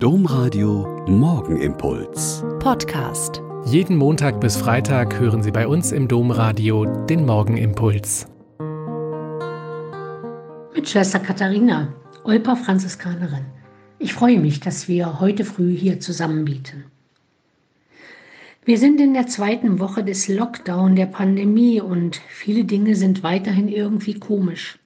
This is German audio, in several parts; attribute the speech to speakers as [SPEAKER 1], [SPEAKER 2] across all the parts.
[SPEAKER 1] Domradio Morgenimpuls.
[SPEAKER 2] Podcast.
[SPEAKER 3] Jeden Montag bis Freitag hören Sie bei uns im Domradio den Morgenimpuls.
[SPEAKER 4] Mit Schwester Katharina, Olper Franziskanerin. Ich freue mich, dass wir heute früh hier zusammen bieten. Wir sind in der zweiten Woche des Lockdown der Pandemie und viele Dinge sind weiterhin irgendwie komisch.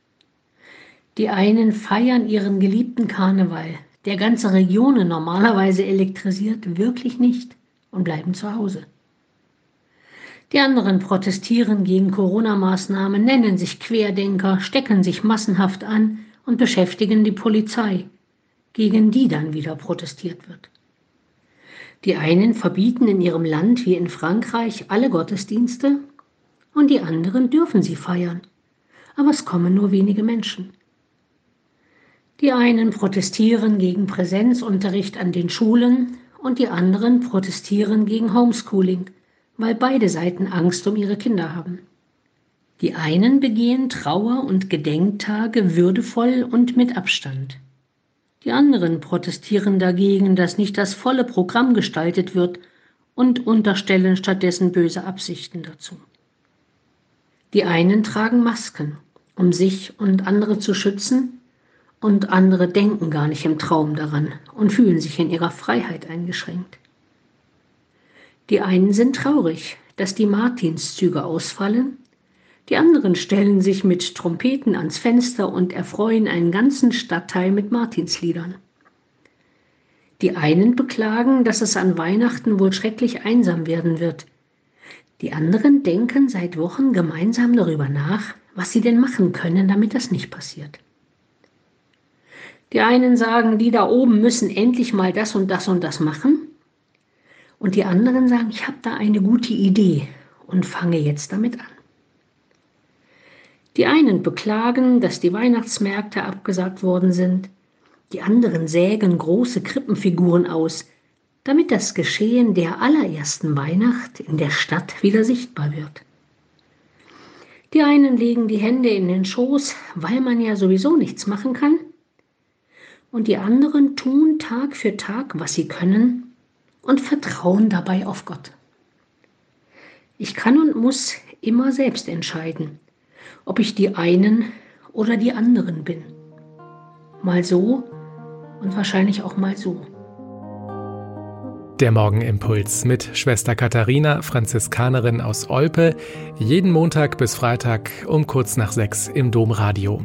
[SPEAKER 4] Die einen feiern ihren geliebten Karneval, der ganze Regionen normalerweise elektrisiert, wirklich nicht und bleiben zu Hause. Die anderen protestieren gegen Corona-Maßnahmen, nennen sich Querdenker, stecken sich massenhaft an und beschäftigen die Polizei, gegen die dann wieder protestiert wird. Die einen verbieten in ihrem Land wie in Frankreich alle Gottesdienste und die anderen dürfen sie feiern, aber es kommen nur wenige Menschen. Die einen protestieren gegen Präsenzunterricht an den Schulen und die anderen protestieren gegen Homeschooling, weil beide Seiten Angst um ihre Kinder haben. Die einen begehen Trauer- und Gedenktage würdevoll und mit Abstand. Die anderen protestieren dagegen, dass nicht das volle Programm gestaltet wird und unterstellen stattdessen böse Absichten dazu. Die einen tragen Masken, um sich und andere zu schützen, und andere denken gar nicht im Traum daran und fühlen sich in ihrer Freiheit eingeschränkt. Die einen sind traurig, dass die Martinszüge ausfallen, die anderen stellen sich mit Trompeten ans Fenster und erfreuen einen ganzen Stadtteil mit Martinsliedern. Die einen beklagen, dass es an Weihnachten wohl schrecklich einsam werden wird. Die anderen denken seit Wochen gemeinsam darüber nach, was sie denn machen können, damit das nicht passiert. Die einen sagen, die da oben müssen endlich mal das und das und das machen. Und die anderen sagen, ich habe da eine gute Idee und fange jetzt damit an. Die einen beklagen, dass die Weihnachtsmärkte abgesagt worden sind. Die anderen sägen große Krippenfiguren aus, damit das Geschehen der allerersten Weihnacht in der Stadt wieder sichtbar wird. Die einen legen die Hände in den Schoß, weil man ja sowieso nichts machen kann und die anderen tun Tag für Tag, was sie können und vertrauen dabei auf Gott. Ich kann und muss immer selbst entscheiden, ob ich die einen oder die anderen bin. Mal so und wahrscheinlich auch mal so.
[SPEAKER 3] Der Morgenimpuls mit Schwester Katharina, Franziskanerin aus Olpe, jeden Montag bis Freitag um kurz nach sechs im Domradio.